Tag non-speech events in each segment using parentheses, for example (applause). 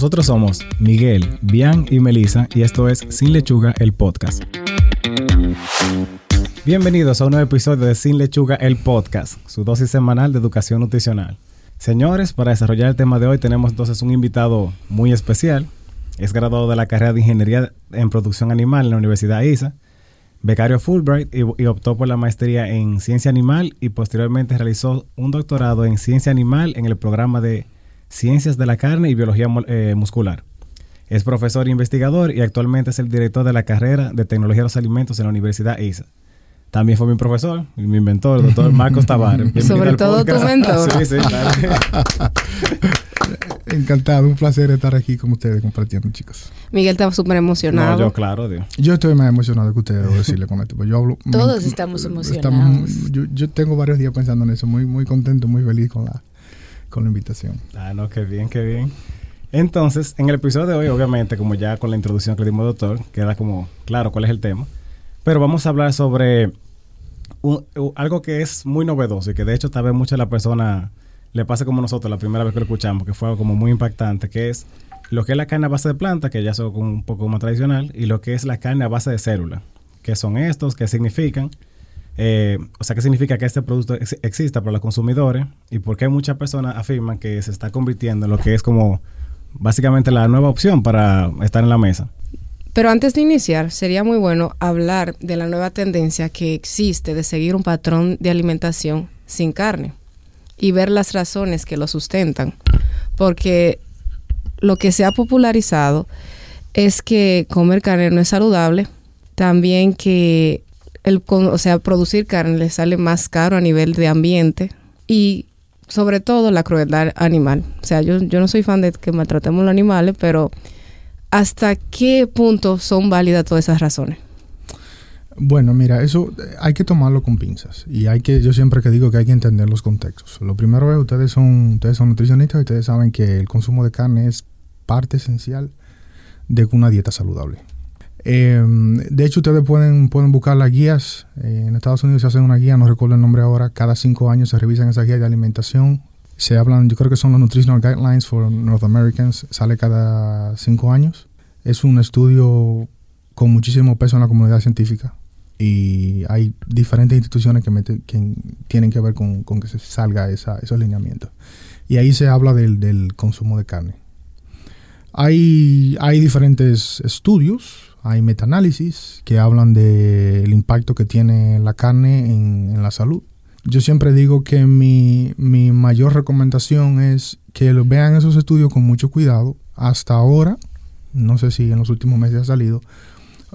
Nosotros somos Miguel, Bian y Melissa y esto es Sin Lechuga, el podcast. Bienvenidos a un nuevo episodio de Sin Lechuga, el podcast, su dosis semanal de educación nutricional. Señores, para desarrollar el tema de hoy tenemos entonces un invitado muy especial. Es graduado de la carrera de Ingeniería en Producción Animal en la Universidad ISA, becario Fulbright y, y optó por la maestría en Ciencia Animal y posteriormente realizó un doctorado en Ciencia Animal en el programa de Ciencias de la Carne y Biología eh, Muscular. Es profesor e investigador y actualmente es el director de la carrera de Tecnología de los Alimentos en la Universidad ISA. También fue mi profesor y mi mentor, el doctor Marcos Tavares. (laughs) Sobre todo tu mentor. (laughs) sí, sí, (laughs) Encantado, un placer estar aquí con ustedes compartiendo, chicos. Miguel estaba súper emocionado. No, yo, claro, Dios. Yo estoy más emocionado que ustedes, debo decirle con esto. Pues yo hablo, Todos estamos emocionados. yo, yo, tengo varios días pensando en eso, muy, muy contento, muy feliz con la, con la invitación. Ah, no, qué bien, qué bien. Entonces, en el episodio de hoy, obviamente, como ya con la introducción que le dimos, doctor, queda como claro cuál es el tema. Pero vamos a hablar sobre algo que es muy novedoso y que de hecho tal vez muchas de las personas le pasa como nosotros la primera vez que lo escuchamos, que fue algo como muy impactante, que es lo que es la carne a base de planta, que ya es un poco más tradicional, y lo que es la carne a base de célula. ¿Qué son estos? ¿Qué significan? Eh, o sea, ¿qué significa que este producto exista para los consumidores? ¿Y por qué muchas personas afirman que se está convirtiendo en lo que es como básicamente la nueva opción para estar en la mesa? Pero antes de iniciar, sería muy bueno hablar de la nueva tendencia que existe de seguir un patrón de alimentación sin carne y ver las razones que lo sustentan. Porque lo que se ha popularizado es que comer carne no es saludable, también que el, o sea, producir carne le sale más caro a nivel de ambiente y sobre todo la crueldad animal. O sea, yo, yo no soy fan de que maltratemos los animales, pero ¿hasta qué punto son válidas todas esas razones? Bueno, mira, eso eh, hay que tomarlo con pinzas y hay que, yo siempre que digo que hay que entender los contextos. Lo primero es, ustedes son, ustedes son nutricionistas y ustedes saben que el consumo de carne es parte esencial de una dieta saludable. Em, de hecho, ustedes pueden, pueden buscar las guías. Eh, en Estados Unidos se hacen una guía, no recuerdo el nombre ahora. Cada cinco años se revisan esas guías de alimentación. Se hablan, yo creo que son los Nutritional Guidelines for North Americans. Sale cada cinco años. Es un estudio con muchísimo peso en la comunidad científica. Y hay diferentes instituciones que, que tienen que ver con, con que se salga esa, esos lineamientos. Y ahí se habla del, del consumo de carne. Hay, hay diferentes estudios hay metaanálisis que hablan del impacto que tiene la carne en, la salud. Yo siempre digo que mi, mayor recomendación es que vean esos estudios con mucho cuidado. Hasta ahora, no sé si en los últimos meses ha salido,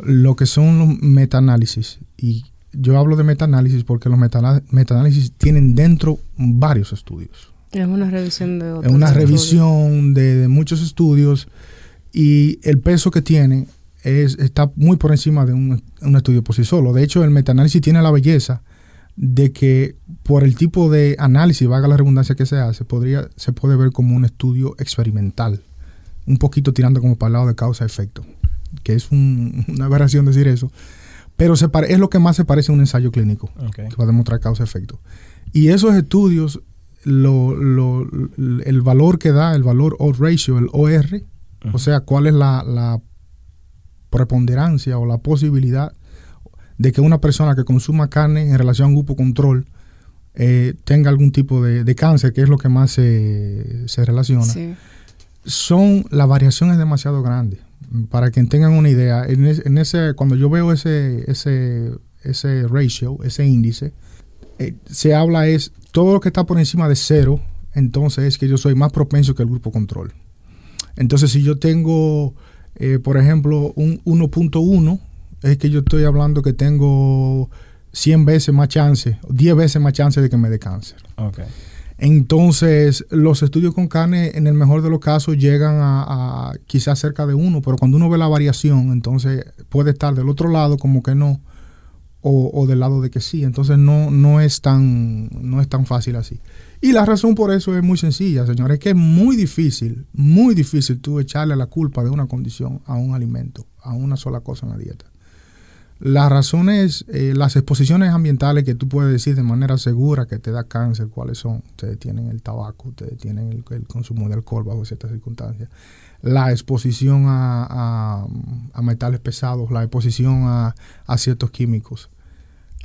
lo que son los metaanálisis. Y yo hablo de metaanálisis porque los metaanálisis tienen dentro varios estudios. Es una revisión de otros Es una revisión de, de, muchos estudios y el peso que tiene está muy por encima de un, estudio por sí solo. De hecho, el metaanálisis tiene la belleza de que por el tipo de análisis, vaga la redundancia que se hace, podría, se puede ver como un estudio experimental, un poquito tirando como para el lado de causa-efecto, que es (laughs) una aberración decir eso, pero se es lo que más se parece a un ensayo clínico, que va a demostrar causa-efecto. Y esos estudios, el valor que da, el valor odds ratio, el OR, o sea, cuál es la preponderancia o la posibilidad de que una persona que consuma carne en relación a un grupo control eh, tenga algún tipo de, cáncer, que es lo que más se, relaciona, son, la variación es demasiado grande. Para que tengan una idea, en, ese, cuando yo veo ese, ese, ese ratio, ese índice, eh, se habla es todo lo que está por encima de cero, entonces es que yo soy más propenso que el grupo control. Entonces, si yo tengo eh, por ejemplo, un 1.1 es que yo estoy hablando que tengo 100 veces más chance, 10 veces más chance de que me dé cáncer. Entonces, los estudios con carne, en el mejor de los casos, llegan a, quizás cerca de uno, pero cuando uno ve la variación, entonces puede estar del otro lado como que no, o, o del lado de que sí. Entonces, no, no, es tan, no es tan fácil así. Y la razón por eso es muy sencilla, señores, es que es muy difícil, muy difícil tú echarle la culpa de una condición a un alimento, a una sola cosa en la dieta. Las razones, eh, las exposiciones ambientales que tú puedes decir de manera segura que te da cáncer, ¿cuáles son? Ustedes tienen el tabaco, ustedes tienen el, consumo de alcohol bajo ciertas circunstancias. La exposición a, metales pesados, la exposición a, ciertos químicos.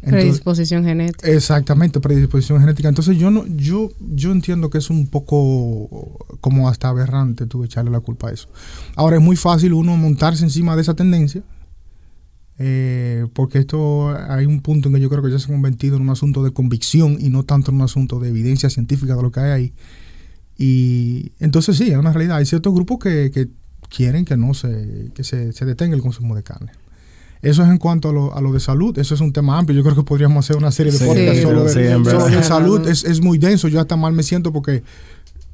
Predisposición genética. Exactamente, predisposición genética. Entonces yo no, yo, yo entiendo que es un poco como hasta aberrante tú echarle la culpa a eso. Ahora es muy fácil uno montarse encima de esa tendencia eh, porque esto hay un punto en que yo creo que ya se ha convertido en un asunto de convicción y no tanto en un asunto de evidencia científica de lo que hay ahí. Y entonces sí, es una realidad. Hay ciertos grupos que, quieren que no se, que se, detenga el consumo de carne. Eso es en cuanto a lo, a lo, de salud. Eso es un tema amplio. Yo creo que podríamos hacer una serie de podcasts solo de, salud. Es, es, muy denso. Yo hasta mal me siento porque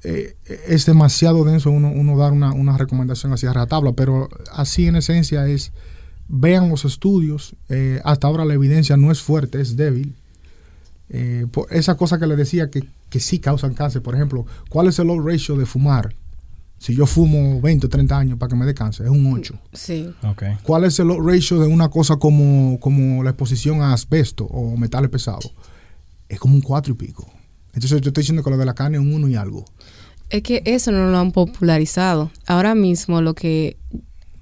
eh, es demasiado denso uno, uno dar una, una recomendación así a tabla. Pero así en esencia es vean los estudios. Eh, hasta ahora la evidencia no es fuerte, es débil. Eh, esa cosa que le decía que, que, sí causan cáncer, por ejemplo, ¿cuál es el low ratio de fumar? Si yo fumo 20 o 30 años para que me dé cáncer, es un 8. Sí. Okay. ¿Cuál es el ratio de una cosa como, como la exposición a asbesto o metales pesados? Es como un 4 y pico. Entonces yo estoy diciendo que lo de la carne es un 1 y algo. Es que eso no lo han popularizado. Ahora mismo lo que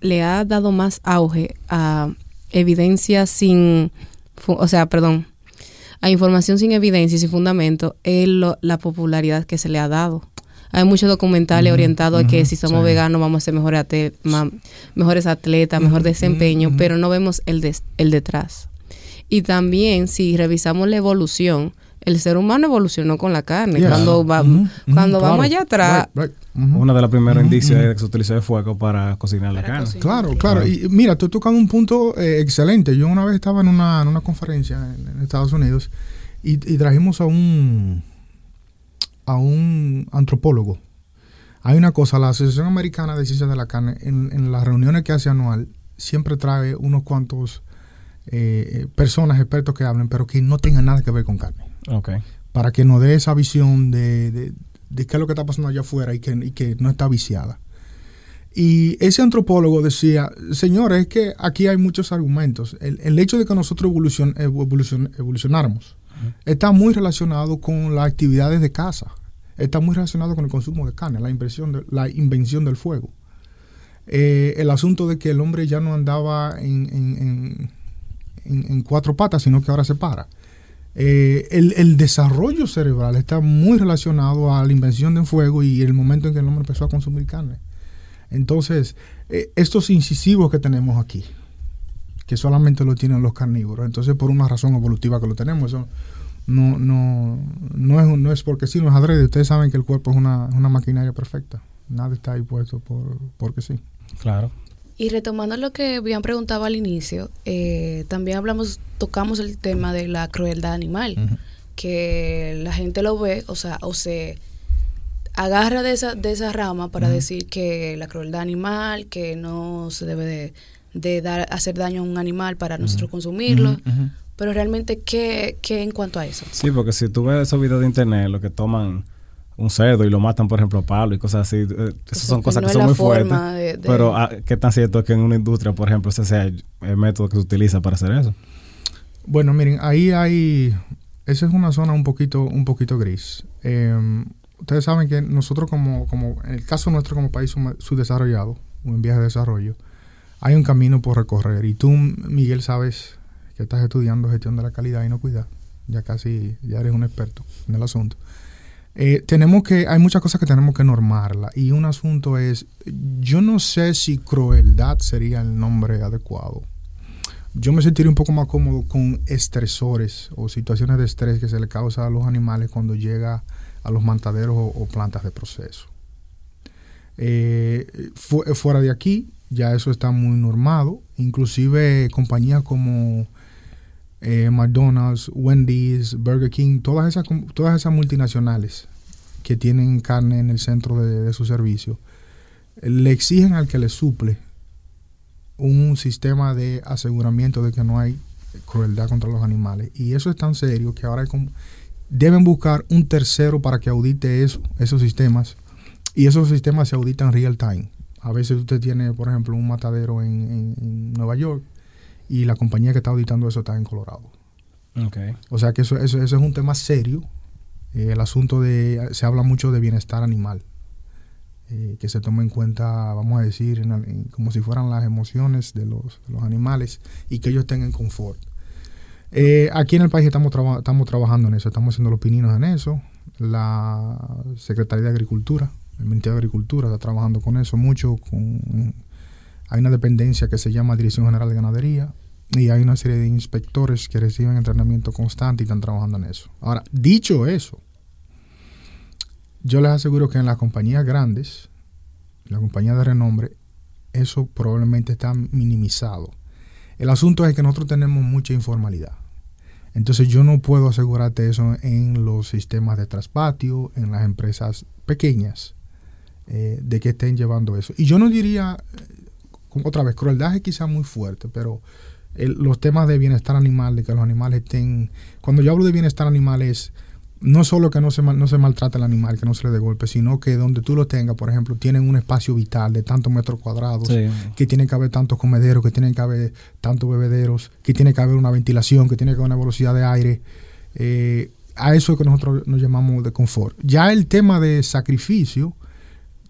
le ha dado más auge a evidencia sin, o sea, perdón, a información sin evidencia y sin fundamento es la popularidad que se le ha dado. Hay muchos documentales orientados a que si somos veganos vamos a ser mejores, mejores atletas, mejor desempeño, pero no vemos el, el detrás. Y también si revisamos la evolución, el ser humano evolucionó con la carne. Cuando, va, cuando vamos allá atrás, Una de las primeros indicios es que se utilizó el fuego para cocinar la carne. Claro, claro. Y mira, tú tocando un punto eh, excelente. Yo una vez estaba en una, en una conferencia en, Estados Unidos y, trajimos a un, a un antropólogo. Hay una cosa, la Asociación Americana de Ciencias de la Carne, en, en las reuniones que hace anual, siempre trae unos cuantos eh, personas, expertos que hablen, pero que no tengan nada que ver con carne. Okay. Para que nos dé esa visión de, de, qué es lo que está pasando allá afuera y que, que no está viciada. Y ese antropólogo decía, señores, es que aquí hay muchos argumentos. El, hecho de que nosotros evolucion, evolucionáramos está muy relacionado con las actividades de caza, está muy relacionado con el consumo de carne, la, invención de, la invención del fuego. Eh, el asunto de que el hombre ya no andaba en, en, cuatro patas, sino que ahora se para. Eh, el, desarrollo cerebral está muy relacionado a la invención del fuego y el momento en que el hombre empezó a consumir carne. Entonces, eh, estos incisivos que tenemos aquí, que solamente lo tienen los carnívoros, entonces por una razón evolutiva que lo tenemos, eso no, no, no, es, no es porque sí, no es adrede. Ustedes saben que el cuerpo es una, una maquinaria perfecta. Nada está ahí puesto por, porque sí. Claro. Y retomando lo que habían preguntado al inicio, eh, también hablamos, tocamos el tema de la crueldad animal, que la gente lo ve, o sea, o se agarra de esa, de esa rama para decir que la crueldad animal, que no se debe de, dar, hacer daño a un animal para nosotros consumirlo. Pero realmente, ¿qué, ¿qué en cuanto a eso? Sí, porque si tú ves esos videos de internet, lo que toman un cerdo y lo matan, por ejemplo, a palo y cosas así. Eh, esas son cosas que son muy fuertes. Pero, ah, ¿qué tan cierto es que en una industria, por ejemplo, ese sea el método que se utiliza para hacer eso? Bueno, miren, ahí hay. Esa es una zona un poquito, un poquito gris. Em, ustedes saben que nosotros, como, como en el caso nuestro como país subdesarrollado, o en vías de desarrollo, hay un camino por recorrer. Y tú, Miguel, sabes que estás estudiando gestión de la calidad y no cuidar. Ya casi, ya eres un experto en el asunto. Eh, tenemos que, hay muchas cosas que tenemos que normarla. Y un asunto es, yo no sé si crueldad sería el nombre adecuado. Yo me sentiría un poco más cómodo con estresores o situaciones de estrés que se le causa a los animales cuando llega a los mantaderos o, plantas de proceso. Eh, fuera de aquí, ya eso está muy normado. Inclusive compañías como eh, McDonald's, Wendy's, Burger King, todas esas, todas esas multinacionales que tienen carne en el centro de, su servicio, le exigen al que le suple un sistema de aseguramiento de que no hay crueldad contra los animales. Y eso es tan serio que ahora deben buscar un tercero para que audite eso, esos sistemas. Y esos sistemas se auditan real time. A veces usted tiene, por ejemplo, un matadero en Nueva York y la compañía que está auditando eso está en Colorado. Okay. O sea que eso, eso, eso es un tema serio. Eh, el asunto de, se habla mucho de bienestar animal. Eh, que se tome en cuenta, vamos a decir, en, en, como si fueran las emociones de los, de los, animales y que ellos tengan confort. Eh, aquí en el país estamos, traba, estamos trabajando en eso, estamos haciendo los pininos en eso. La Secretaría de Agricultura, el Ministerio de Agricultura está trabajando con eso mucho. Hay una dependencia que se llama Dirección General de Ganadería y hay una serie de inspectores que reciben entrenamiento constante y están trabajando en eso. Ahora, dicho eso, yo les aseguro que en las compañías grandes, la compañía de renombre, eso probablemente está minimizado. El asunto es que nosotros tenemos mucha informalidad. Entonces yo no puedo asegurarte eso en los sistemas de traspatio, en las empresas pequeñas, eh, de que estén llevando eso. Y yo no diría, otra vez, crueldad es quizá muy fuerte, pero el, los temas de bienestar animal, de que los animales estén... Cuando yo hablo de bienestar animal es no solo que no se, mal, no se maltrate el animal, que no se le dé golpe, sino que donde tú lo tengas, por ejemplo, tienen un espacio vital de tantos metros cuadrados, sí. que tiene que haber tantos comederos, que tienen que haber tantos bebederos, que tiene que haber una ventilación, que tiene que haber una velocidad de aire. Eh, a eso es que nosotros nos llamamos de confort. Ya el tema de sacrificio,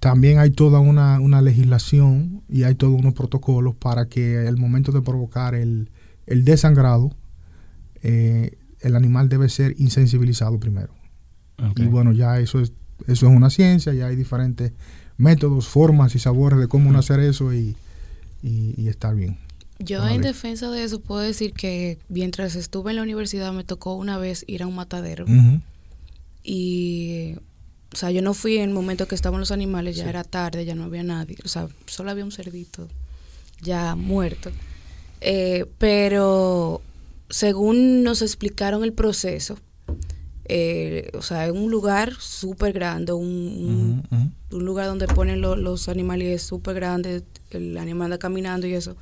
también hay toda una, una legislación y hay todos unos protocolos para que el momento de provocar el, el desangrado, eh, el animal debe ser insensibilizado primero. Okay. Y bueno, ya eso es, eso es una ciencia, ya hay diferentes métodos, formas y sabores de cómo hacer eso y, y, y estar bien. Yo vale. en defensa de eso puedo decir que mientras estuve en la universidad me tocó una vez ir a un matadero. Uh -huh. Y, o sea, yo no fui en el momento que estaban los animales, ya sí. era tarde, ya no había nadie. O sea, solo había un cerdito ya muerto. Eh, pero según nos explicaron el proceso, eh, o sea, en un lugar súper grande, un, uh -huh. un, lugar donde ponen lo, los animales súper grandes, el animal anda caminando y eso.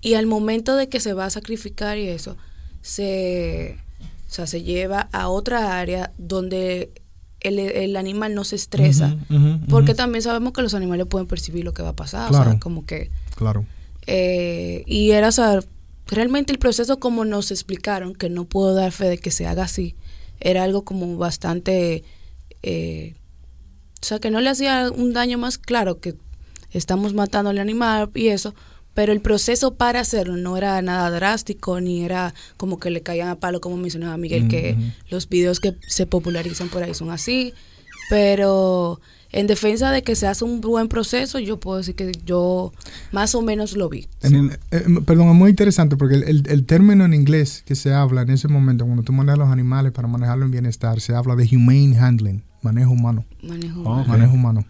Y al momento de que se va a sacrificar y eso, se, o sea, se lleva a otra área donde el, el animal no se estresa. Uh -huh, porque también sabemos que los animales pueden percibir lo que va a pasar. Claro. O sea, como que... Claro. Eh, y era, o sea, realmente el proceso como nos explicaron, que no puedo dar fe de que se haga así, era algo como bastante... Eh, o sea, que no le hacía un daño más claro, que estamos matando al animal y eso, pero el proceso para hacerlo no era nada drástico, ni era como que le caían a palo, como mencionaba Miguel, mm -hmm. que los videos que se popularizan por ahí son así, pero en defensa de que se hace un buen proceso, yo puedo decir que yo más o menos lo vi. En, eh, perdón, es muy interesante porque el, el, el, término en inglés que se habla en ese momento, cuando tú manejas los animales para manejarlo en bienestar, se habla de humane handling, manejo humano. Manejo humano. Okay. Manejo humano.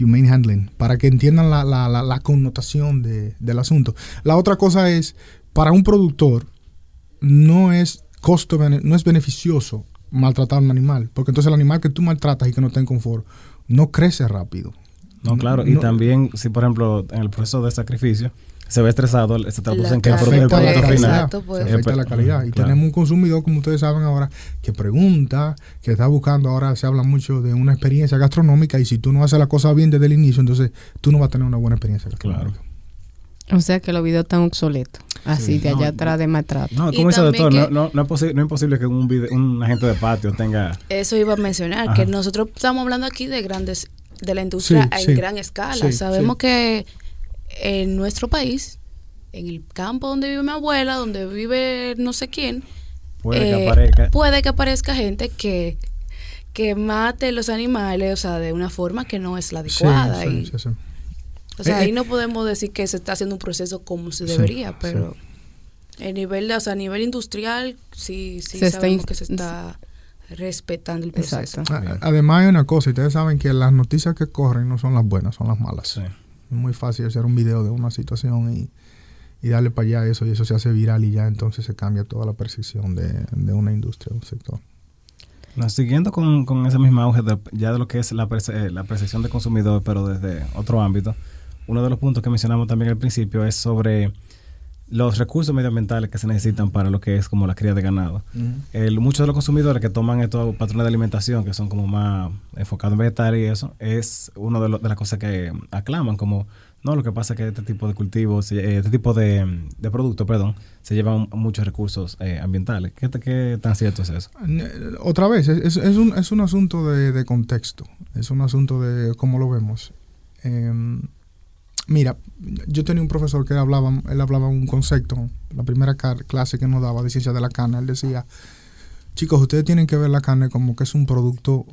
Humane handling, para que entiendan la, la, la, la connotación de, del asunto. La otra cosa es, para un productor, no es costo, no es beneficioso maltratar a un animal, porque entonces el animal que tú maltratas y que no está en confort, no crece rápido. No, claro, y también si por ejemplo en el proceso de sacrificio se ve estresado, se traduce en que el producto final exacto, pues. afecta la calidad. Y claro. tenemos un consumidor, como ustedes saben ahora, que pregunta, que está buscando, ahora se habla mucho de una experiencia gastronómica y si tú no haces la cosa bien desde el inicio, entonces tú no vas a tener una buena experiencia gastronómica. Claro. O sea que los videos están obsoletos, así sí, de allá no, atrás de maltrato. No, como dice el doctor, no, no, no, es posible, no es posible que un, video, un agente de patio tenga... Eso iba a mencionar, Ajá. que nosotros estamos hablando aquí de grandes, de la industria sí, en sí. gran escala. Sabemos que en nuestro país, en el campo donde vive mi abuela, donde vive no sé quién, puede, eh, que, aparezca. puede que aparezca gente que que mate los animales, o sea, de una forma que no es la adecuada. y, o sea, eh, ahí no podemos decir que se está haciendo un proceso como se debería, sí, pero sí. el nivel, o sea, a nivel industrial sí, sí se sabemos está que se está respetando el proceso. Además hay una cosa, ustedes saben que las noticias que corren no son las buenas, son las malas. Muy fácil hacer un video de una situación y, y darle para allá eso y eso se hace viral y ya entonces se cambia toda la percepción de, de una industria, un sector. Siguiendo con, con, ese mismo auge de, ya de lo que es la, perce la percepción del consumidor, pero desde otro ámbito, uno de los puntos que mencionamos también al principio es sobre los recursos medioambientales que se necesitan para lo que es como la cría de ganado. El- muchos de los consumidores que toman estos patrones de alimentación, que son como más enfocados en vegetal y eso, es una de, de las cosas que aclaman, como, no, lo que pasa es que este tipo de cultivos, eh, este tipo de, de productos, perdón, se llevan muchos recursos eh, ambientales. ¿Qué, te- ¿Qué tan cierto es eso? Otra vez, es, es- un, es un asunto de, de contexto, es un asunto de cómo lo vemos. Em, mira, yo tenía un profesor que hablaba, él hablaba un concepto, la primera clase que nos daba de ciencia de la carne, él decía, chicos, ustedes tienen que ver la carne como que es un producto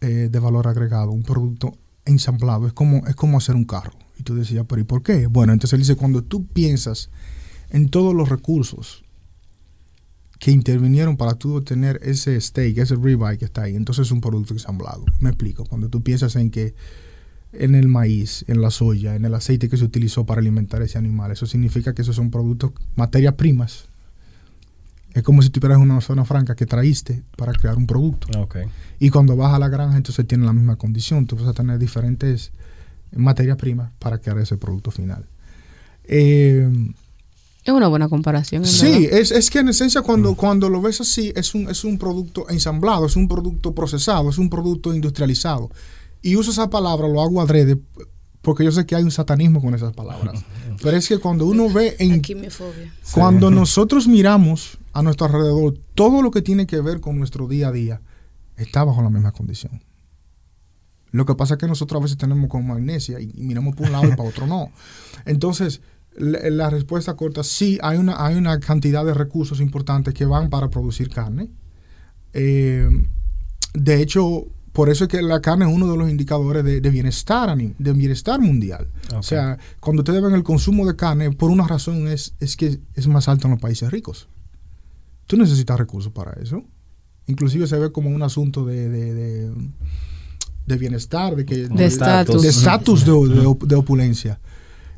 eh, de valor agregado, un producto ensamblado, es como, es como hacer un carro. Y tú decías, pero ¿y por qué? Bueno, entonces él dice, cuando tú piensas en todos los recursos que intervinieron para tú obtener ese steak, ese ribeye que está ahí. Entonces es un producto ensamblado. Me explico. Cuando tú piensas en que en el maíz, en la soya, en el aceite que se utilizó para alimentar ese animal, eso significa que esos son productos, materias primas. Es como si tuvieras una zona franca que traíste para crear un producto. Ok. Y cuando vas a la granja, entonces tiene la misma condición. Tú vas a tener diferentes materias primas para crear ese producto final. Eh, Es una buena comparación. en Sí, es, es que en esencia cuando, cuando lo ves así es un, es un producto ensamblado, es un producto procesado, es un producto industrializado. Y uso esa palabra, lo hago adrede, porque yo sé que hay un satanismo con esas palabras. (laughs) Pero es que cuando uno ve en... Cuando (laughs) nosotros miramos a nuestro alrededor, todo lo que tiene que ver con nuestro día a día está bajo la misma condición. Lo que pasa es que nosotros a veces tenemos como magnesia y, y miramos por un lado y para otro no. Entonces, la, la respuesta corta, sí, hay una, hay una cantidad de recursos importantes que van para producir carne. Eh, de hecho, por eso es que la carne es uno de los indicadores de, de bienestar, de bienestar mundial. O sea, cuando ustedes ven el consumo de carne, por una razón es, es que es más alto en los países ricos. Tú necesitas recursos para eso. Inclusive se ve como un asunto de, de, de- de bienestar, de que De estatus. de estatus de, de op- de opulencia.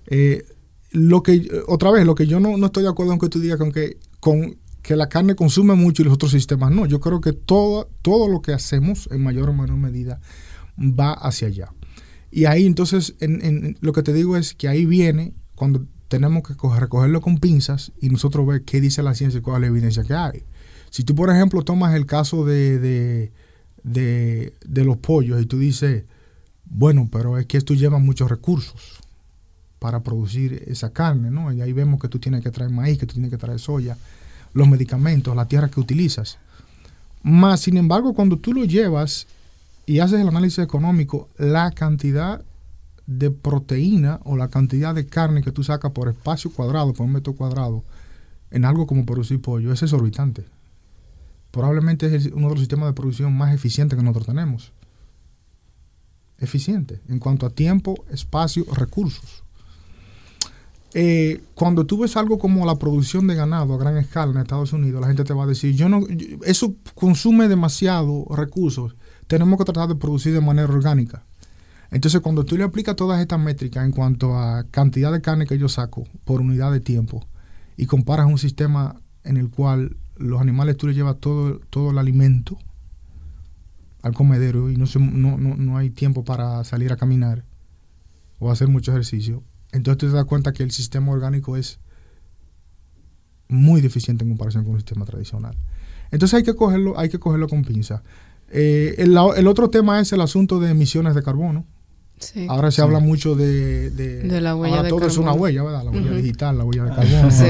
Eh, lo que otra vez, lo que yo no, no estoy de acuerdo en que tú digas con que con que la carne consume mucho y los otros sistemas no. Yo creo que todo, todo lo que hacemos en mayor o menor medida va hacia allá. Y ahí entonces, en, en- lo que te digo es que ahí viene cuando tenemos que coger- recogerlo con pinzas y nosotros ver qué dice la ciencia y cuál es la evidencia que hay. Si tú, por ejemplo, tomas el caso de, de, de, de los pollos y tú dices, bueno, pero es que esto lleva muchos recursos para producir esa carne, ¿no? Y ahí vemos que tú tienes que traer maíz, que tú tienes que traer soya, los medicamentos, la tierra que utilizas. Más, sin embargo, cuando tú lo llevas y haces el análisis económico, la cantidad de proteína o la cantidad de carne que tú sacas por espacio cuadrado, por un metro cuadrado, en algo como producir pollo, es exorbitante. Probablemente es uno de los sistemas de producción más eficientes que nosotros tenemos. Eficiente en cuanto a tiempo, espacio, recursos. Eh, cuando tú ves algo como la producción de ganado a gran escala en Estados Unidos, la gente te va a decir, yo no, eso consume demasiado recursos, tenemos que tratar de producir de manera orgánica. Entonces, cuando tú le aplicas todas estas métricas en cuanto a cantidad de carne que yo saco por unidad de tiempo y comparas un sistema en el cual los animales tú le llevas todo, todo el alimento al comedero y no, no, no, no hay tiempo para salir a caminar o hacer mucho ejercicio, entonces tú te das cuenta que el sistema orgánico es muy deficiente en comparación con un sistema tradicional. Entonces hay que cogerlo, hay que cogerlo con pinza. Eh, el, la- el otro tema es el asunto de emisiones de carbono. Sí. Ahora se habla mucho de, de, De la huella ahora de todo es una huella, ¿verdad? La huella digital, la huella de carbono. Sí,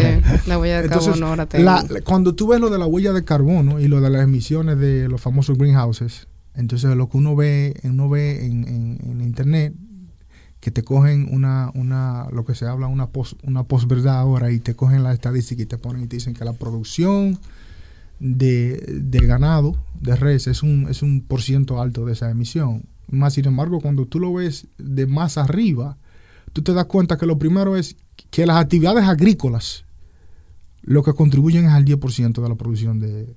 la huella de Entonces, carbono ahora tengo. La- cuando tú ves lo de la huella de carbono y lo de las emisiones de los famosos greenhouses, entonces lo que uno ve, uno ve en, en- en internet, que te cogen una, una lo que se habla, una post, una posverdad ahora, y te cogen la estadística y te ponen y te dicen que la producción de, de ganado, de res, es un, es un por ciento alto de esa emisión. Más sin embargo, cuando tú lo ves de más arriba, tú te das cuenta que lo primero es que las actividades agrícolas lo que contribuyen es al 10% de la producción de,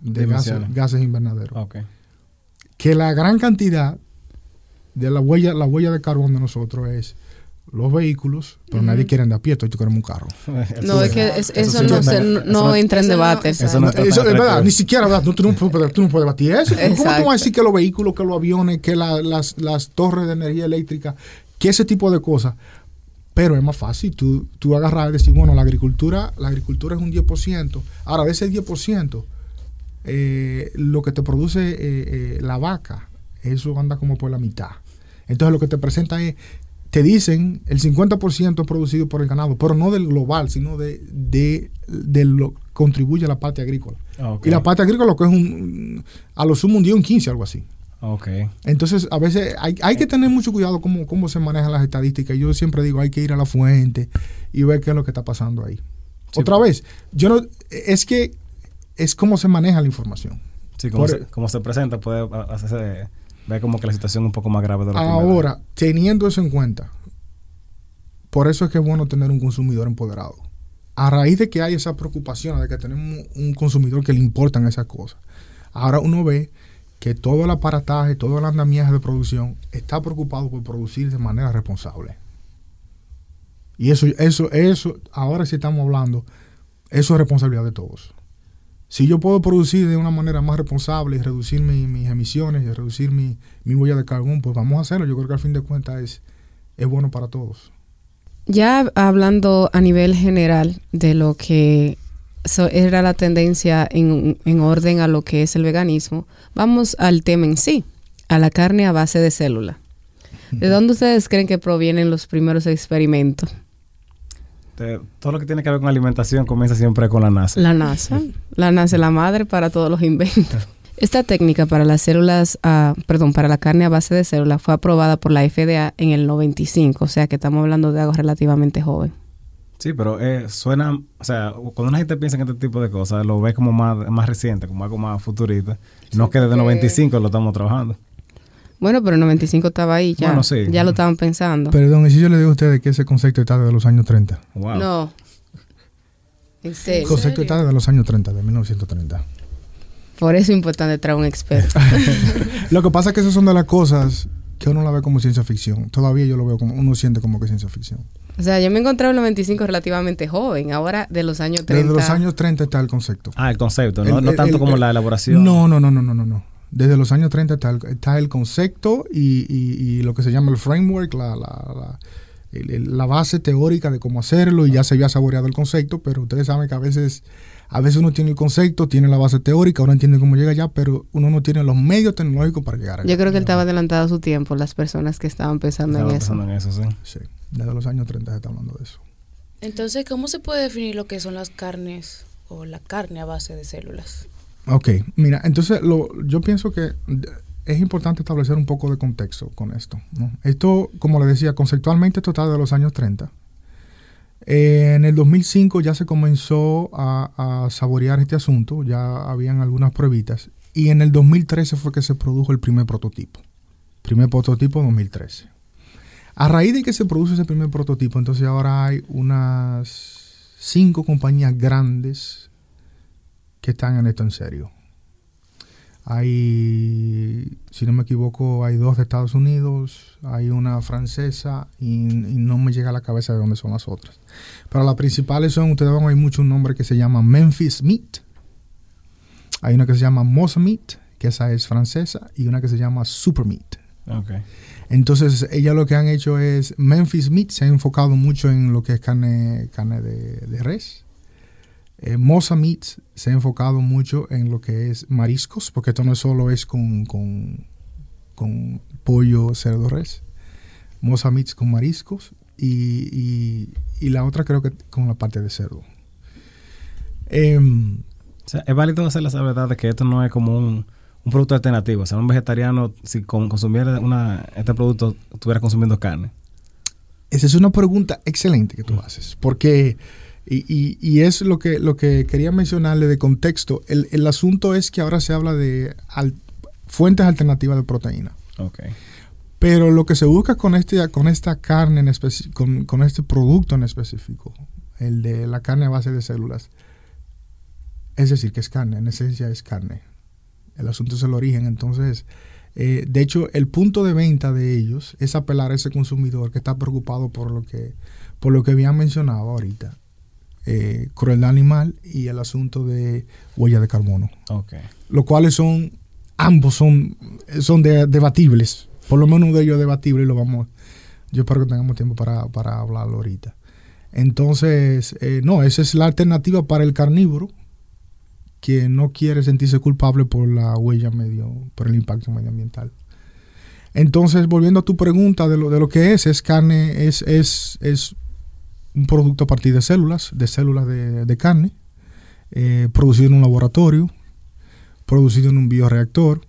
gases, gases invernaderos. Que la gran cantidad de la huella, la huella de carbón de nosotros es los vehículos, pero nadie quiere andar a pie, todos queremos un carro. (laughs) no, es que es- eso, no, se, no, Eso no- entra en debate. eso no es verdad, ni siquiera, ¿verdad? Tú, tú no, (laughs) puedes, tú no puedes debatir eso. ¿Cómo tú vas a decir que los vehículos, que los aviones, que la- las, las torres de energía eléctrica, que ese tipo de cosas? Pero es más fácil tú, tú agarrar y decir, bueno, la agricultura, la agricultura es un 10%. Ahora, de ese 10%, eh, lo que te produce eh, eh, la vaca, eso anda como por la mitad. Entonces lo que te presentan es, te dicen el 50% es producido por el ganado, pero no del global, sino de, de, de lo contribuye a la parte agrícola. Y la parte agrícola lo que es un, a lo sumo un día un 15, algo así. Ok. Entonces, a veces hay, hay que tener mucho cuidado cómo, cómo se manejan las estadísticas. Yo siempre digo, hay que ir a la fuente y ver qué es lo que está pasando ahí. Sí. Otra vez, yo no, es que es cómo se maneja la información. Sí, como, Por- se, como se presenta, puede hacerse ver como que la situación es un poco más grave de lo que Ahora, teniendo eso en cuenta, por eso es que es bueno tener un consumidor empoderado. A raíz de que hay esa preocupación, de que tenemos un consumidor que le importan esas cosas, ahora uno ve que todo el aparataje, todo el andamiaje de producción está preocupado por producir de manera responsable. Y eso, eso, eso, ahora sí estamos hablando, eso es responsabilidad de todos. Si yo puedo producir de una manera más responsable y reducir mi- mis emisiones y reducir mi, mi huella de carbón, pues vamos a hacerlo. Yo creo que al fin de cuentas es, es bueno para todos. Ya hablando a nivel general de lo que so- era la tendencia en, en orden a lo que es el veganismo, vamos al tema en sí, a la carne a base de célula. ¿De dónde ustedes creen que provienen los primeros experimentos? Te- todo lo que tiene que ver con alimentación comienza siempre con la NASA. La NASA. La NASA es la madre para todos los inventos. Esta técnica para las células, ah, perdón, para la carne a base de células fue aprobada por la FDA en el 95, o sea que estamos hablando de algo relativamente joven. Sí, pero eh, suena, o sea, cuando una gente piensa en este tipo de cosas, lo ve como más, más reciente, como algo más futurista. no que desde porque- 95 lo estamos trabajando. Bueno, pero el 95 estaba ahí ya. Bueno, sí. Ya lo estaban pensando. Perdón, y si yo le digo a ustedes que ese concepto está desde los años 30. Wow. No. En El serio. concepto está desde los años 30, de 1930. Por eso es importante traer un experto. (laughs) Lo que pasa es que esas son de las cosas que uno la ve como ciencia ficción. Todavía yo lo veo como, uno siente como que es ciencia ficción. o sea, yo me encontré en el 95 relativamente joven. Ahora de los años 30. Desde los años 30 está el concepto. Ah, el concepto, no, El- no el- tanto el- como el- la elaboración. No, no, no, no, no, no. Desde los años 30 está el, está el concepto y, y- y lo que se llama el framework, la, la, la- el- el- la base teórica de cómo hacerlo y ya se había saboreado el concepto, pero ustedes saben que a veces, a veces uno tiene el concepto, tiene la base teórica, uno entiende cómo llega allá, pero uno no tiene los medios tecnológicos para llegar allá. Yo creo que él estaba adelantado a su tiempo, las personas que estaban pensando Estaba en eso. pensando en eso, sí. Sí, desde los años 30 se está hablando de eso. Entonces, ¿cómo se puede definir lo que son las carnes o la carne a base de células? Ok, mira, entonces lo, yo pienso que es importante establecer un poco de contexto con esto. Esto, como le decía, conceptualmente esto está de los años 30. Eh, en el 2005 ya se comenzó a, a saborear este asunto, ya habían algunas pruebitas, y en el 2013 fue que se produjo el primer prototipo. Primer prototipo 2013. A raíz de que se produce ese primer prototipo, entonces ahora hay unas cinco compañías grandes que están en esto en serio. Hay, si no me equivoco, hay dos de Estados Unidos, hay una francesa y, y no me llega a la cabeza de dónde son las otras. Pero las principales son, ustedes van a oír mucho un nombre que se llama Memphis Meat. Hay una que se llama Mosa Meat, que esa es francesa, y una que se llama Super Meat. Ok. Entonces, ellas lo que han hecho es, Memphis Meat se ha enfocado mucho en lo que es carne, carne de, de res. Eh, Mosa Meat se ha enfocado mucho en lo que es mariscos, porque esto no solo es con, con, con pollo, cerdo, res. Mosa Meat con mariscos y, y- y la otra creo que con la parte de cerdo. Em, O sea, es válido hacer la salvedad de que esto no es como un, un producto alternativo. O sea, un vegetariano, si con- consumiera una, este producto, estuviera consumiendo carne. Esa es una pregunta excelente que tú haces, porque, y, y- y es lo que, lo que quería mencionarle de contexto, el, el asunto es que ahora se habla de al- fuentes alternativas de proteína, Ok. pero lo que se busca con, este, con esta carne, en con, con este producto en específico, el de la carne a base de células, es decir, que es carne, en esencia es carne. El asunto es el origen, entonces... eh, de hecho, el punto de venta de ellos es apelar a ese consumidor que está preocupado por lo que, por lo que habían mencionado ahorita. Eh, crueldad animal y el asunto de huella de carbono. Ok. Los cuales son, ambos son, son de- debatibles. Por lo menos uno de ellos es debatible y lo vamos, Yo espero que tengamos tiempo para, para hablarlo ahorita. Entonces, eh, no, esa es la alternativa para el carnívoro que no quiere sentirse culpable por la huella medio, por el impacto medioambiental. Entonces, volviendo a tu pregunta de lo, de lo que es, es carne, es, es, es un producto a partir de células, de células de, carne, eh, producido en un laboratorio, producido en un bioreactor.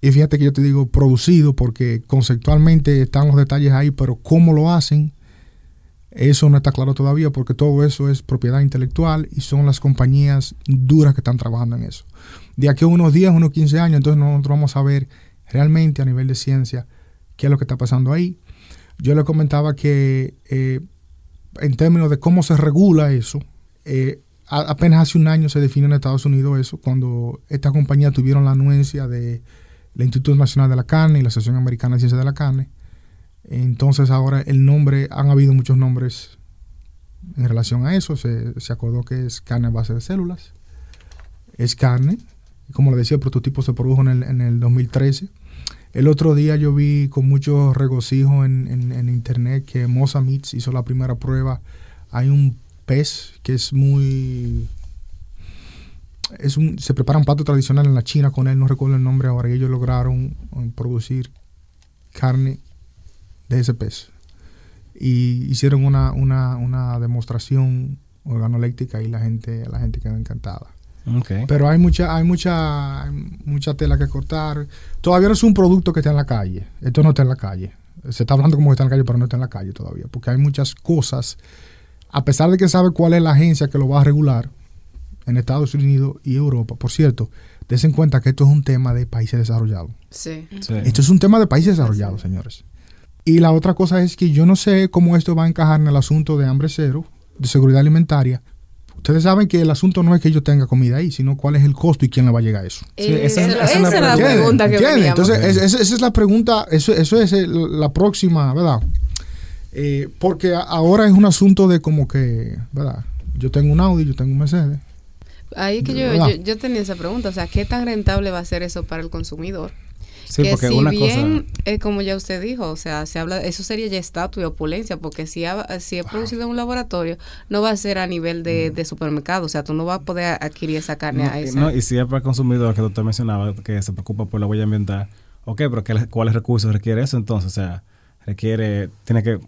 Y fíjate que yo te digo producido porque conceptualmente están los detalles ahí, pero cómo lo hacen, eso no está claro todavía porque todo eso es propiedad intelectual y son las compañías duras que están trabajando en eso. De aquí a unos 10, unos 15 años, entonces nosotros vamos a ver realmente a nivel de ciencia qué es lo que está pasando ahí. Yo le comentaba que eh, en términos de cómo se regula eso, eh, apenas hace un año se definió en Estados Unidos eso, cuando esta compañía tuvieron la anuencia de el Instituto Nacional de la Carne y la Asociación Americana de Ciencia de la Carne. Entonces ahora el nombre, han habido muchos nombres en relación a eso. Se, se acordó que es carne a base de células. Es carne. Como le decía, el prototipo se produjo en el, en el 2013. El otro día yo vi con mucho regocijo en, en- internet que Mosa Meats hizo la primera prueba. Hay un pez que es muy... Es un, se prepara un plato tradicional en la China con él, no recuerdo el nombre ahora, y ellos lograron eh, producir carne de ese pez. Y hicieron una, una, una demostración organoléctrica y la gente, la gente quedó encantada. Pero hay mucha, hay mucha, hay mucha tela que cortar. Todavía no es un producto que está en la calle. Esto no está en la calle. Se está hablando como que está en la calle, pero no está en la calle todavía. Porque hay muchas cosas, a pesar de que sabe cuál es la agencia que lo va a regular en Estados Unidos y Europa. Por cierto, des en cuenta que esto es un tema de países desarrollados. Sí. Sí. Esto es un tema de países desarrollados, señores. Y la otra cosa es que yo no sé cómo esto va a encajar en el asunto de hambre cero, de seguridad alimentaria. Ustedes saben que el asunto no es que yo tenga comida ahí, sino cuál es el costo y quién le va a llegar a eso. Sí, esa es- Esa esa es la es la pregunta. pregunta que. Entonces, es- esa, esa es la pregunta, eso, eso es el- la próxima, ¿verdad? Eh, porque ahora es un asunto de como que, ¿verdad? Yo tengo un Audi, yo tengo un Mercedes. Ahí que yo, yo, yo tenía esa pregunta, o sea, ¿qué tan rentable va a ser eso para el consumidor? Sí, que porque si una bien, cosa. eh, como ya usted dijo, o sea, se habla, eso sería ya estatus y opulencia, porque si, ha- si es producido en un laboratorio, no va a ser a nivel de, de supermercado, o sea, tú no vas a poder adquirir esa carne No, a y, esa. no, y si es para el consumidor que usted mencionaba que se preocupa por la huella ambiental, ok, pero ¿qué, ¿cuáles recursos requiere eso entonces? O sea, requiere, tiene que,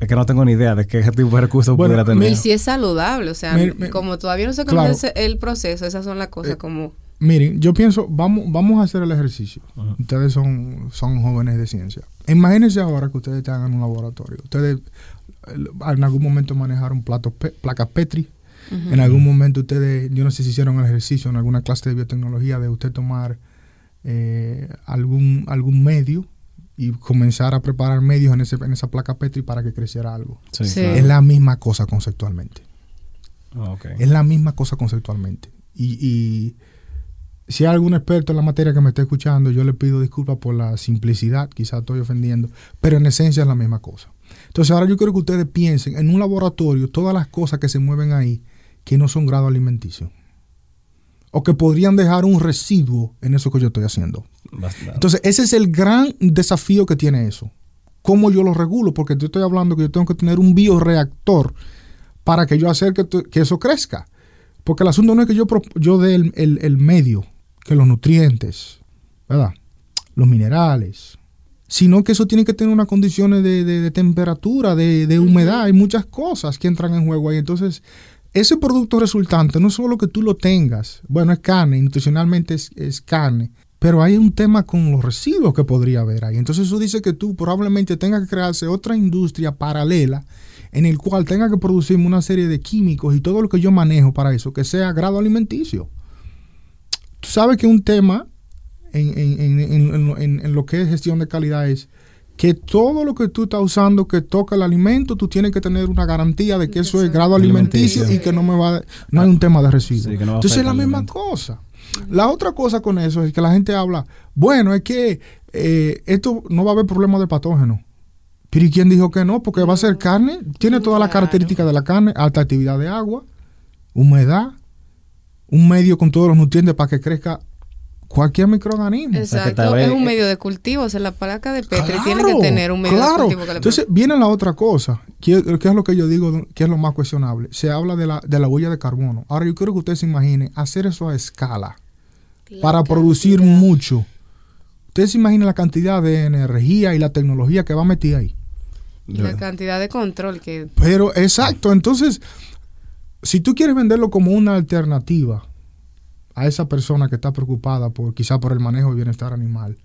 es que no tengo ni idea de qué tipo de recursos Bueno, pudiera tener. y si es saludable, o sea, como todavía no se claro. conoce el proceso, esas son las cosas Eh, como... Miren, yo pienso, vamos, vamos a hacer el ejercicio. Ajá. Ustedes son, son jóvenes de ciencia. Imagínense ahora que ustedes están en un laboratorio. Ustedes eh, en algún momento manejaron platos, pe- placas Petri. En algún momento ustedes, yo no sé si hicieron el ejercicio en alguna clase de biotecnología de usted tomar eh, algún, algún medio y comenzar a preparar medios en, ese, en esa placa Petri para que creciera algo. Sí, Sí. claro. Es la misma cosa conceptualmente. Ah, ok. Es la misma cosa conceptualmente. Y, y si hay algún experto en la materia que me esté escuchando, yo le pido disculpas por la simplicidad, quizás estoy ofendiendo, pero en esencia es la misma cosa. Entonces ahora yo quiero que ustedes piensen en un laboratorio todas las cosas que se mueven ahí que no son grado alimenticio. O que podrían dejar un residuo en eso que yo estoy haciendo. Bastante. Entonces, ese es el gran desafío que tiene eso. ¿Cómo yo lo regulo? Porque yo estoy hablando que yo tengo que tener un bioreactor para que yo hacer que, eso crezca. Porque el asunto no es que yo, yo dé el, el- el medio, que los nutrientes, ¿verdad? Los minerales, sino que eso tiene que tener unas condiciones de, de- de temperatura, de, de humedad, hay muchas cosas que entran en juego ahí. Entonces, ese producto resultante no es solo que tú lo tengas, bueno, es carne, nutricionalmente es, es carne, pero hay un tema con los residuos que podría haber ahí. Entonces eso dice que tú probablemente tengas que crearse otra industria paralela en el cual tenga que producirme una serie de químicos y todo lo que yo manejo para eso, que sea grado alimenticio. Tú sabes que un tema en, en- en- en- en lo- en- en lo que es gestión de calidad es que todo lo que tú estás usando que toca el alimento, tú tienes que tener una garantía de que eso es grado alimenticio y que no me va, no hay un tema de residuos. Sí, no Entonces es la misma cosa. La otra cosa con eso es que la gente habla, bueno, es que eh, esto no va a haber problema de patógeno. Pero ¿y quién dijo que no? Porque va a ser carne, tiene todas las características de la carne, alta actividad de agua, humedad, un medio con todos los nutrientes para que crezca cualquier microorganismo. Exacto, tal vez- es un medio de cultivo, o sea, la placa de Petri Claro, tiene que tener un medio de cultivo que le Entonces viene la otra cosa, que, que es lo que yo digo, que es lo más cuestionable. Se habla de la, de la huella de carbono. Ahora yo quiero que ustedes se imaginen hacer eso a escala La para producir mucho. Ustedes se imaginen la cantidad de energía y la tecnología que va a meter ahí. y la cantidad de control que Pero exacto, entonces, si tú quieres venderlo como una alternativa a esa persona que está preocupada por quizá por el manejo de bienestar animal,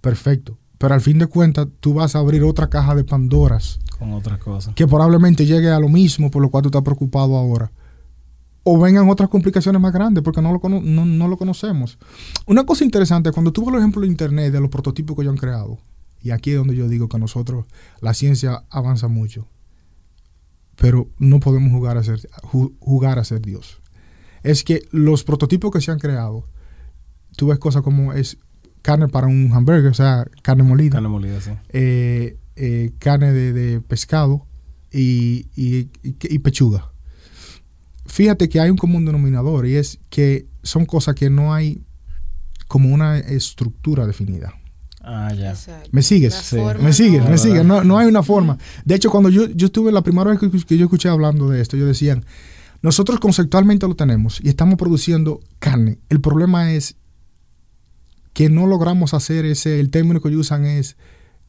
perfecto. Pero al fin de cuentas, tú vas a abrir otra caja de Pandoras Con otras cosas. que probablemente llegue a lo mismo por lo cual tú estás preocupado ahora. O vengan otras complicaciones más grandes porque no lo, cono- no, no lo conocemos. Una cosa interesante, cuando tú ves, por ejemplo, internet de los prototipos que ellos han creado, y aquí es donde yo digo que nosotros, la ciencia avanza mucho, pero no podemos jugar a ser, ju- jugar a ser Dios. Es que los prototipos que se han creado, tú ves cosas como es carne para un hamburger, o sea, carne molida Carne molida, sí. eh, eh, carne de, de pescado y, y- y- y pechuga. Fíjate que hay un común denominador y es que son cosas que no hay como una estructura definida. Ah, ya. Exacto. ¿Me sigues? Sí. Me sigues, no- me sigues. No, no hay una forma. De hecho, cuando yo, yo estuve la primera vez que, que yo escuché hablando de esto, yo decían, nosotros conceptualmente lo tenemos y estamos produciendo carne. El problema es que no logramos hacer ese, el término que ellos usan es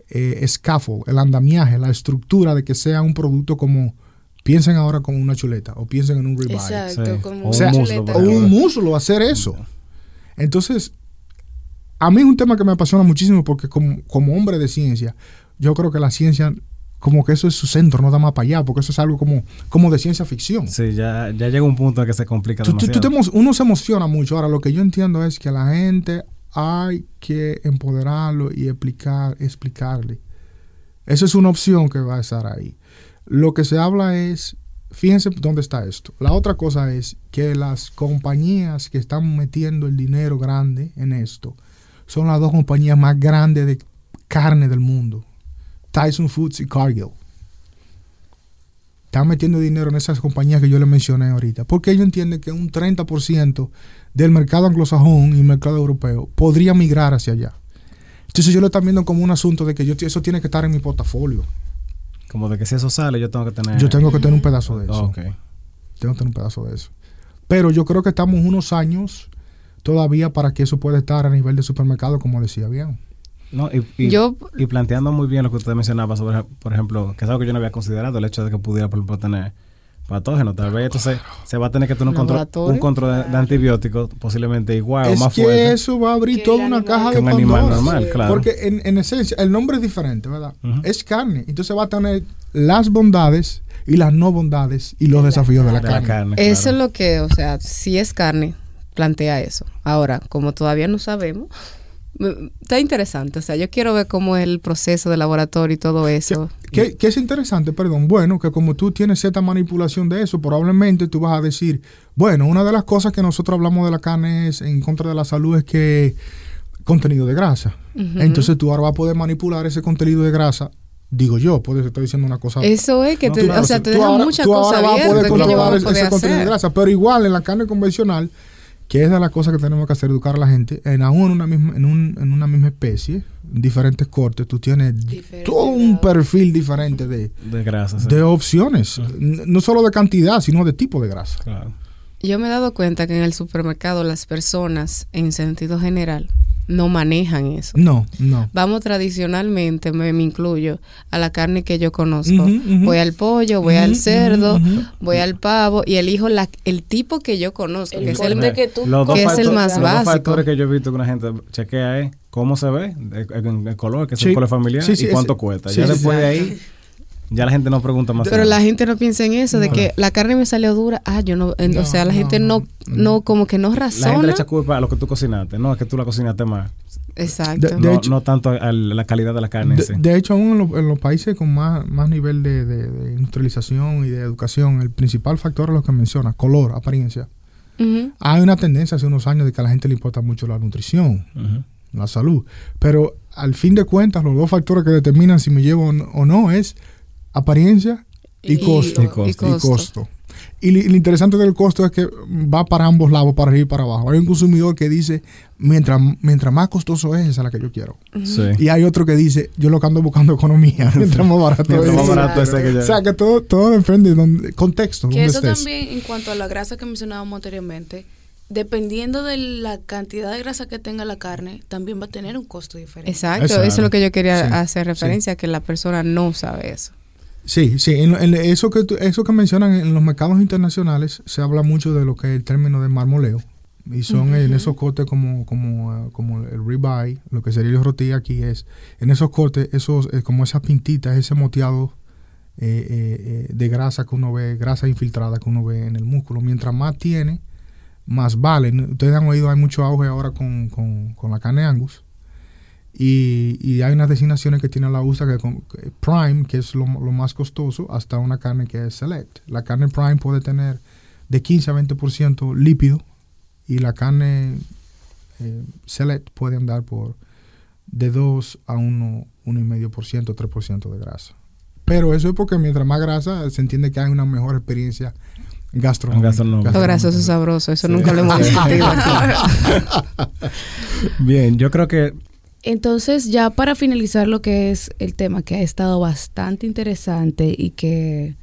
eh, scaffold, el andamiaje, la estructura de que sea un producto como, piensen ahora como una chuleta o piensen en un ribeye. Exacto, Sí. como O una un muslo, chuleta. O un muslo, hacer eso. Entonces, a mí es un tema que me apasiona muchísimo porque como, como hombre de ciencia, yo creo que la ciencia, como que eso es su centro, no da más para allá, porque eso es algo como, como de ciencia ficción. Sí, ya, ya llega un punto en que se complica Tú- tú- tú demasiado. te emo- uno se emociona mucho. Ahora, lo que yo entiendo es que a la gente hay que empoderarlo y explicar, explicarle. Esa es una opción que va a estar ahí. Lo que se habla es, fíjense dónde está esto. La otra cosa es que las compañías que están metiendo el dinero grande en esto son las dos compañías más grandes de carne del mundo. Tyson Foods y Cargill. Están metiendo dinero en esas compañías que yo les mencioné ahorita. Porque ellos entienden que un 30% del mercado anglosajón y mercado europeo podría migrar hacia allá. Entonces yo lo están viendo como un asunto de que yo, eso tiene que estar en mi portafolio. Como de que si eso sale, yo tengo que tener. Yo tengo que tener un pedazo de eso. Tengo que tener un pedazo de eso. Pero yo creo que estamos unos años todavía para que eso pueda estar a nivel de supermercado, como decía bien. No, y, y- Yo- y planteando muy bien lo que usted mencionaba sobre, por ejemplo, que es algo que yo no había considerado, el hecho de que pudiera, por ejemplo, tener patógenos. Tal vez entonces se va a tener que tener un control, Laboratorio. un control de, de antibióticos posiblemente igual es o más que fuerte eso va a abrir toda una caja que de un animal normal, claro. Porque en, en esencia, el nombre es diferente, ¿verdad? Ujú. Es carne. Entonces va a tener las bondades y las no bondades y los De la desafíos de la de la carne. carne. Eso es lo que, o sea, si es carne, plantea eso. Ahora, como todavía no sabemos, está interesante. O sea, yo quiero ver cómo es el proceso de laboratorio y todo eso. Que, que es interesante, perdón, bueno, que como tú tienes cierta manipulación de eso, probablemente tú vas a decir, bueno, una de las cosas que nosotros hablamos de la carne es en contra de la salud es que contenido de grasa. Entonces tú ahora vas a poder manipular ese contenido de grasa, digo yo, puede estoy diciendo una cosa. Eso es que te, o sea, te deja muchas tú cosas ahora vas a poder abiertas controlar ese, ese contenido de grasa, pero igual en la carne convencional, que es de las cosas que tenemos que hacer, educar a la gente, en aún en una misma, en, un- en una misma especie, en diferentes cortes, tú tienes Diferente todo un grado. perfil diferente de, De grasa, sí. de opciones, N- no solo de cantidad, sino de tipo de grasa. Claro. Yo me he dado cuenta que en el supermercado las personas, en sentido general, no manejan eso. No, no. Vamos tradicionalmente, me, me incluyo, a la carne que yo conozco. Voy al pollo, voy al cerdo, voy al pavo y elijo la, el tipo que yo conozco, El que es el, que tú Los dos que es el factores- más los básico. dos factores que yo he visto que una gente chequea es cómo se ve, el, el- el color, que es Sí. el color familiar, Sí, sí, y cuánto cuesta. sí, ya sí, después de ahí, ya la gente no pregunta más. Pero nada. la gente no piensa en eso, de que la carne me salió dura. Ah, yo no. en- No, o sea, la no, gente no, no, como que no La gente razona. le echa culpa a lo que tú cocinaste. No, es que tú la cocinaste más. Exacto. De- no, hecho- no tanto a la calidad de la carne en De, sí. de hecho, aún en, lo- en los países con más, más nivel de, de- de industrialización y de educación, el principal factor es lo que menciona, color, apariencia. Hay una tendencia hace unos años de que a la gente le importa mucho la nutrición, la salud. Pero al fin de cuentas, los dos factores que determinan si me llevo o no, o no es apariencia y, Y- costo. y costo. Y costo. Y lo, interesante del costo es que va para ambos lados, para arriba y para abajo. Hay un consumidor que dice, mientras, mientras más costoso es, esa es la que yo quiero. Y hay otro que dice, yo lo que ando buscando economía, (laughs) mientras más barato es. Más barato ese que O sea, que todo, todo depende del contexto. Que eso también, en cuanto a la grasa que mencionábamos anteriormente, dependiendo de la cantidad de grasa que tenga la carne, también va a tener un costo diferente. Exacto, eso es lo que yo quería hacer referencia, que la persona no sabe eso. Sí, sí, en, eso, que, eso que mencionan en los mercados internacionales se habla mucho de lo que es el término de marmoleo. Y son en esos cortes como, como, como el ribeye, lo que sería el roti aquí es, en esos cortes, esos, eh, como esas pintitas, ese moteado eh, eh, de grasa que uno ve, grasa infiltrada que uno ve en el músculo. Mientras más tiene, más vale. Ustedes han oído, hay mucho auge ahora con, con, la carne Angus. Y, y, hay unas designaciones que tiene la USA que con Prime, que es lo, más costoso, hasta una carne que es Select. La carne Prime puede tener de 15 a 20% lípido y la carne eh, Select puede andar por de 2 a 1, 1,5%, 3% de grasa. Pero eso es porque mientras más grasa se entiende que hay una mejor experiencia Gastronómico. Lo grasoso sabroso, eso nunca lo hemos discutido. (laughs) (laughs) Bien, yo creo que... Entonces, ya para finalizar lo que es el tema, que ha estado bastante interesante y que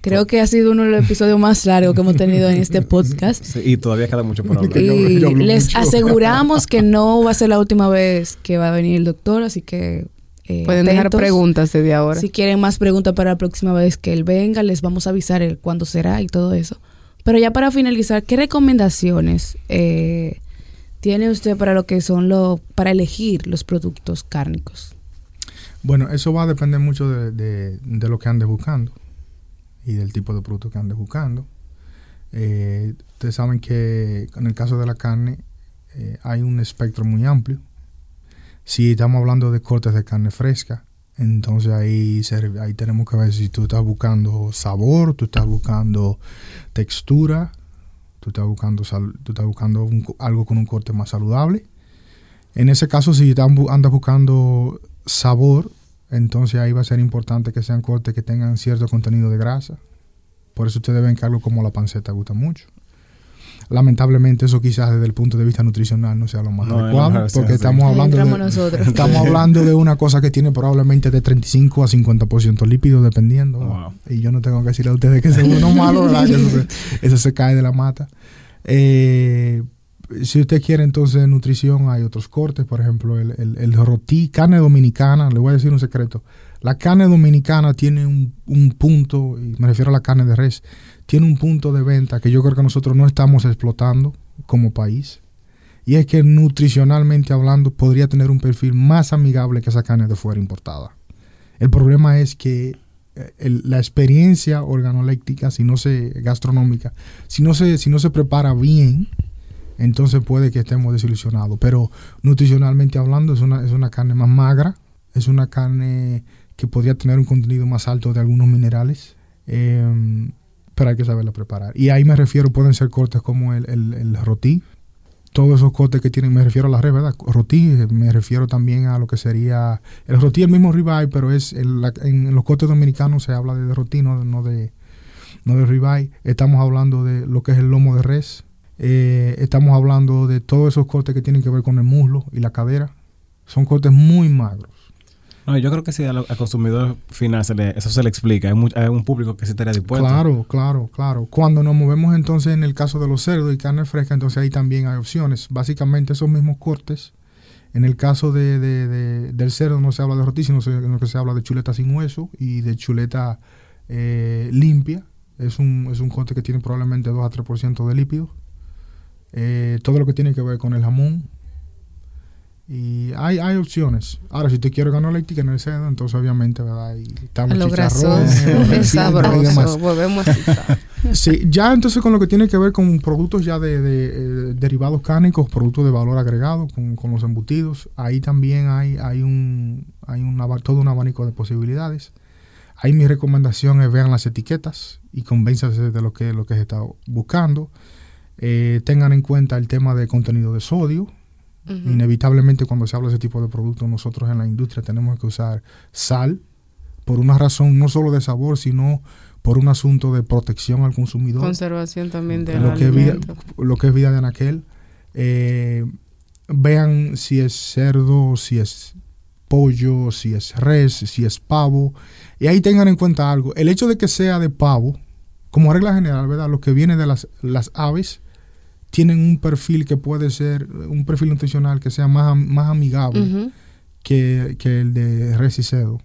creo que ha sido uno de los episodios más largos que hemos tenido en este podcast. y todavía queda mucho por hablar. Y les aseguramos que no va a ser la última vez que va a venir el doctor, así que eh, Pueden dejar preguntas desde ahora. Si quieren más preguntas para la próxima vez que él venga, les vamos a avisar el cuándo será y todo eso. Pero ya para finalizar, ¿qué recomendaciones eh, tiene usted para lo que son lo, para elegir los productos cárnicos? Bueno, eso va a depender mucho de, lo que andes buscando y del tipo de producto que andes buscando. Eh, ustedes saben que en el caso de la carne hay un espectro muy amplio si estamos hablando de cortes de carne fresca, entonces ahí, ahí tenemos que ver si tú estás buscando sabor, tú estás buscando textura, tú estás buscando, tú estás buscando algo con un corte más saludable. En ese caso, si andas buscando sabor, entonces ahí va a ser importante que sean cortes que tengan cierto contenido de grasa. Por eso ustedes ven que algo como la panceta gusta mucho lamentablemente eso quizás desde el punto de vista nutricional no sea lo más adecuado, porque estamos hablando, de, estamos (laughs) hablando de una cosa que tiene probablemente de 35 a 50% lípido dependiendo. Y yo no tengo que decirle a ustedes que es uno malo, eso, se, cae de la mata. Eh, si usted quiere entonces nutrición, hay otros cortes, por ejemplo, el, el, el, roti, carne dominicana, le voy a decir un secreto. La carne dominicana tiene un, un punto, y me refiero a la carne de res, tiene un punto de venta que yo creo que nosotros no estamos explotando como país. Y es que nutricionalmente hablando podría tener un perfil más amigable que esa carne de fuera importada. El problema es que eh, la experiencia organoléctica, si no se gastronómica, si no se, si no se prepara bien, entonces puede que estemos desilusionados. Pero nutricionalmente hablando es una, es una carne más magra, es una carne que podría tener un contenido más alto de algunos minerales. Eh, pero hay que saberla preparar. Y ahí me refiero, pueden ser cortes como el, el, roti, todos esos cortes que tienen, me refiero a la red, ¿verdad? Roti, me refiero también a lo que sería, el roti el mismo ribeye, pero es en los cortes dominicanos se habla de, roti, no, de, no de ribeye. Estamos hablando de lo que es el lomo de res, eh, estamos hablando de todos esos cortes que tienen que ver con el muslo y la cadera. Son cortes muy magros. No, yo creo que si al, consumidor final se le, eso se le explica, hay, un público que sí estaría dispuesto. Claro, claro, claro. Cuando nos movemos entonces en el caso de los cerdos y carne fresca, entonces ahí también hay opciones. Básicamente esos mismos cortes. En el caso de, del cerdo no se habla de rotísimo, sino que se habla de chuleta sin hueso y de chuleta eh, limpia. Es un, es un corte que tiene probablemente 2 a 3% de lípidos. Eh, todo lo que tiene que ver con el jamón, y hay, hay opciones. Ahora, si te quiero ganar la en el cerdo, entonces obviamente, ¿verdad? Y estamos lo grasoso, (laughs) es sabroso, volvemos a (laughs) Sí, ya entonces con lo que tiene que ver con productos ya de, eh, derivados cárnicos, productos de valor agregado, con, con, los embutidos, ahí también hay, hay un, hay un, todo un abanico de posibilidades. Ahí mi recomendación es vean las etiquetas y convénzase de lo que, lo que se está buscando. Eh, tengan en cuenta el tema de contenido de sodio, Inevitablemente cuando se habla de ese tipo de productos, nosotros en la industria tenemos que usar sal por una razón no solo de sabor, sino por un asunto de protección al consumidor. Conservación también de lo que, es vida, lo que es vida de anaquel. Eh, vean si es cerdo, si es pollo, si es res, si es pavo. Y ahí tengan en cuenta algo. El hecho de que sea de pavo, como regla general, ¿verdad? Lo que viene de las, las aves tienen un perfil que puede ser, un perfil nutricional que sea más, más amigable que, que, el de res y cerdo.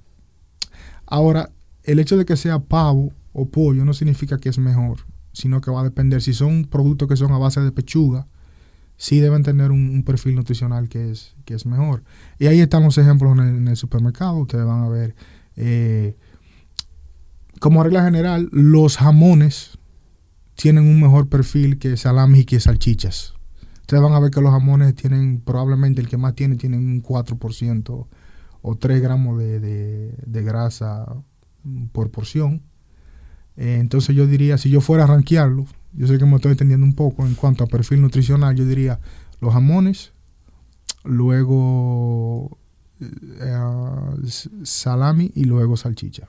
Ahora, el hecho de que sea pavo o pollo no significa que es mejor, sino que va a depender. Si son productos que son a base de pechuga, sí deben tener un, perfil nutricional que es, que es mejor. Y ahí están los ejemplos en el, supermercado. Ustedes van a ver, eh, como regla general, los jamones tienen un mejor perfil que salami y que salchichas. Ustedes van a ver que los jamones tienen, probablemente el que más tiene, tienen un 4% o 3 gramos de, de grasa por porción. Eh, entonces yo diría, si yo fuera a rankearlo, yo sé que me estoy entendiendo un poco en cuanto a perfil nutricional, yo diría los jamones, luego eh, salami y luego salchicha,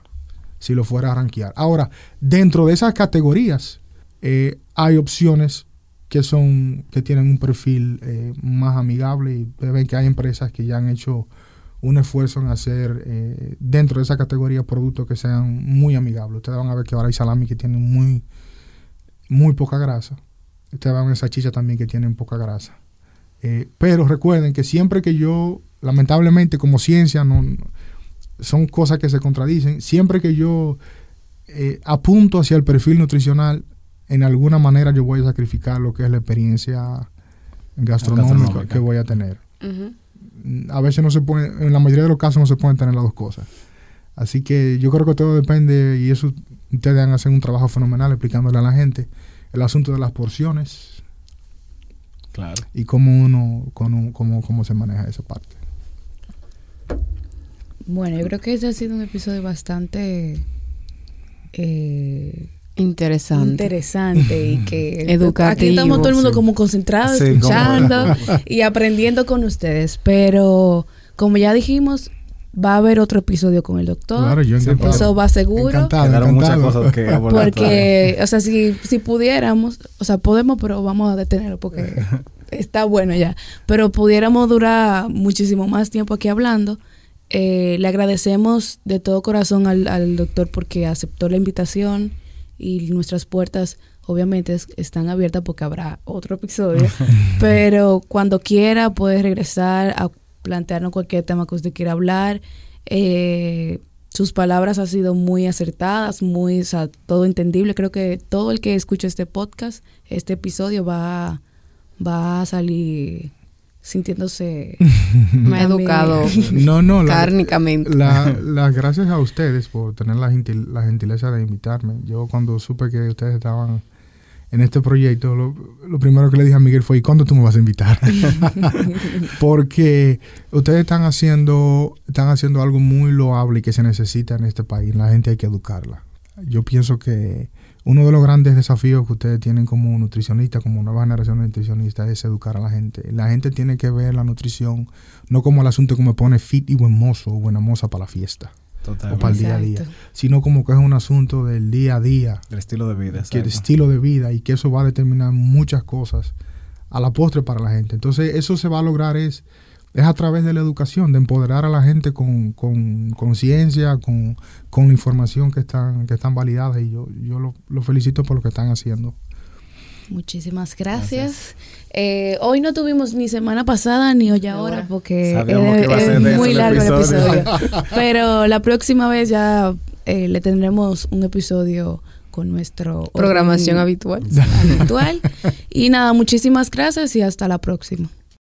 si lo fuera a rankear. Ahora, dentro de esas categorías eh, hay opciones que son que tienen un perfil más amigable y ven que hay empresas que ya han hecho un esfuerzo en hacer eh, dentro de esa categoría productos que sean muy amigables. Ustedes van a ver que ahora hay salami que tienen muy, muy poca grasa. Ustedes van a ver salchicha también que tienen poca grasa. Eh, pero recuerden que siempre que yo, lamentablemente como ciencia, son cosas que se contradicen, siempre que yo eh, apunto hacia el perfil nutricional, en alguna manera yo voy a sacrificar lo que es la experiencia gastronómica, que voy a tener a veces no se puede, en la mayoría de los casos no se pueden tener las dos cosas. Así que yo creo que todo depende y eso ustedes han hacer un trabajo fenomenal explicándole a la gente el asunto de las porciones. Claro. Y cómo uno, cómo, cómo, cómo se maneja esa parte. Bueno, yo creo que este ha sido un episodio bastante eh, interesante. Interesante y (laughs) que educativo. Aquí estamos todo el mundo como concentrado, escuchando (laughs) y aprendiendo con ustedes. Pero como ya dijimos, va a haber otro episodio con el doctor. Claro, yo Eso va seguro. Encantado, muchas cosas que (laughs) Porque, o sea, si, si pudiéramos, o sea, podemos, pero vamos a detenerlo porque está bueno ya. Pero pudiéramos durar muchísimo más tiempo aquí hablando. Eh, le agradecemos de todo corazón al, al doctor porque aceptó la invitación y nuestras puertas obviamente están abiertas porque habrá otro episodio, (laughs) pero cuando quiera puede regresar a plantearnos cualquier tema que usted quiera hablar. Eh, sus palabras han sido muy acertadas, muy, todo entendible. Creo que todo el que escucha este podcast, este episodio va, va a salir sintiéndose (laughs) me educado no, no, cárnicamente. las gracias a ustedes por tener la, la, gentileza de invitarme. Yo cuando supe que ustedes estaban en este proyecto, lo, primero que le dije a Miguel fue, ¿y cuándo tú me vas a invitar? (laughs) Porque ustedes están haciendo, están haciendo algo muy loable y que se necesita en este país. La gente hay que educarla. Yo pienso que uno de los grandes desafíos que ustedes tienen como nutricionistas, como nueva generación de nutricionistas, es educar a la gente. La gente tiene que ver la nutrición no como el asunto que me pone fit y buen mozo o buena moza para la fiesta. O para el día a día. Sino como que es un asunto del día a día. Del estilo de vida. Que el estilo de vida y que eso va a determinar muchas cosas a la postre para la gente. Entonces, eso se va a lograr es es a través de la educación, de empoderar a la gente con conciencia, con, con, la información que están, que están validadas y yo, yo lo, felicito por lo que están haciendo. Muchísimas gracias. Eh, hoy no tuvimos ni semana pasada ni hoy ahora porque es, muy largo el episodio. (laughs) Pero la próxima vez ya eh, le tendremos un episodio con nuestro programación habitual. habitual. (laughs) y nada, muchísimas gracias y hasta la próxima.